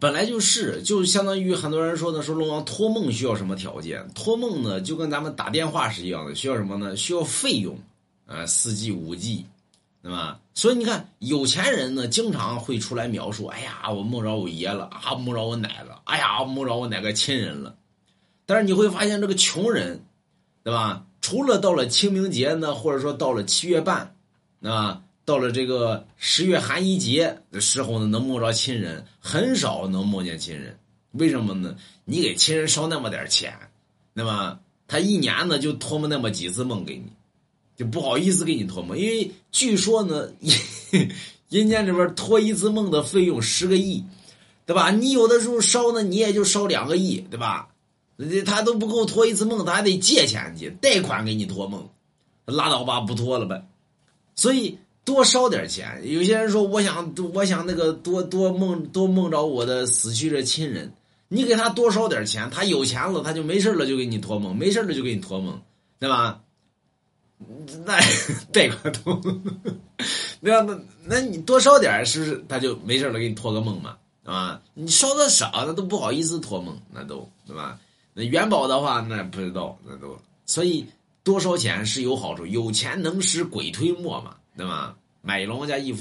本来就是，就相当于很多人说的说龙王托梦需要什么条件？托梦呢，就跟咱们打电话是一样的，需要什么呢？需要费用，啊，四 G、五 G，对吧？所以你看，有钱人呢，经常会出来描述：“哎呀，我梦着我爷了啊，梦着我奶了，哎呀，梦着我哪个亲人了。”但是你会发现，这个穷人，对吧？除了到了清明节呢，或者说到了七月半，啊。到了这个十月寒衣节的时候呢，能梦着亲人，很少能梦见亲人。为什么呢？你给亲人烧那么点钱，那么他一年呢就托梦那么几次梦给你，就不好意思给你托梦。因为据说呢，阴间这边托一次梦的费用十个亿，对吧？你有的时候烧呢，你也就烧两个亿，对吧？他都不够托一次梦，他还得借钱去贷款给你托梦，拉倒吧，不托了呗。所以。多烧点钱，有些人说我想我想那个多多梦多梦着我的死去的亲人，你给他多烧点钱，他有钱了他就没事了就给你托梦，没事了就给你托梦，对吧？那贷款托，那那那你多烧点是不是他就没事了给你托个梦嘛，啊？你烧的少那都不好意思托梦，那都对吧？那元宝的话那不知道那都，所以多烧钱是有好处，有钱能使鬼推磨嘛，对吗？买龙家衣服。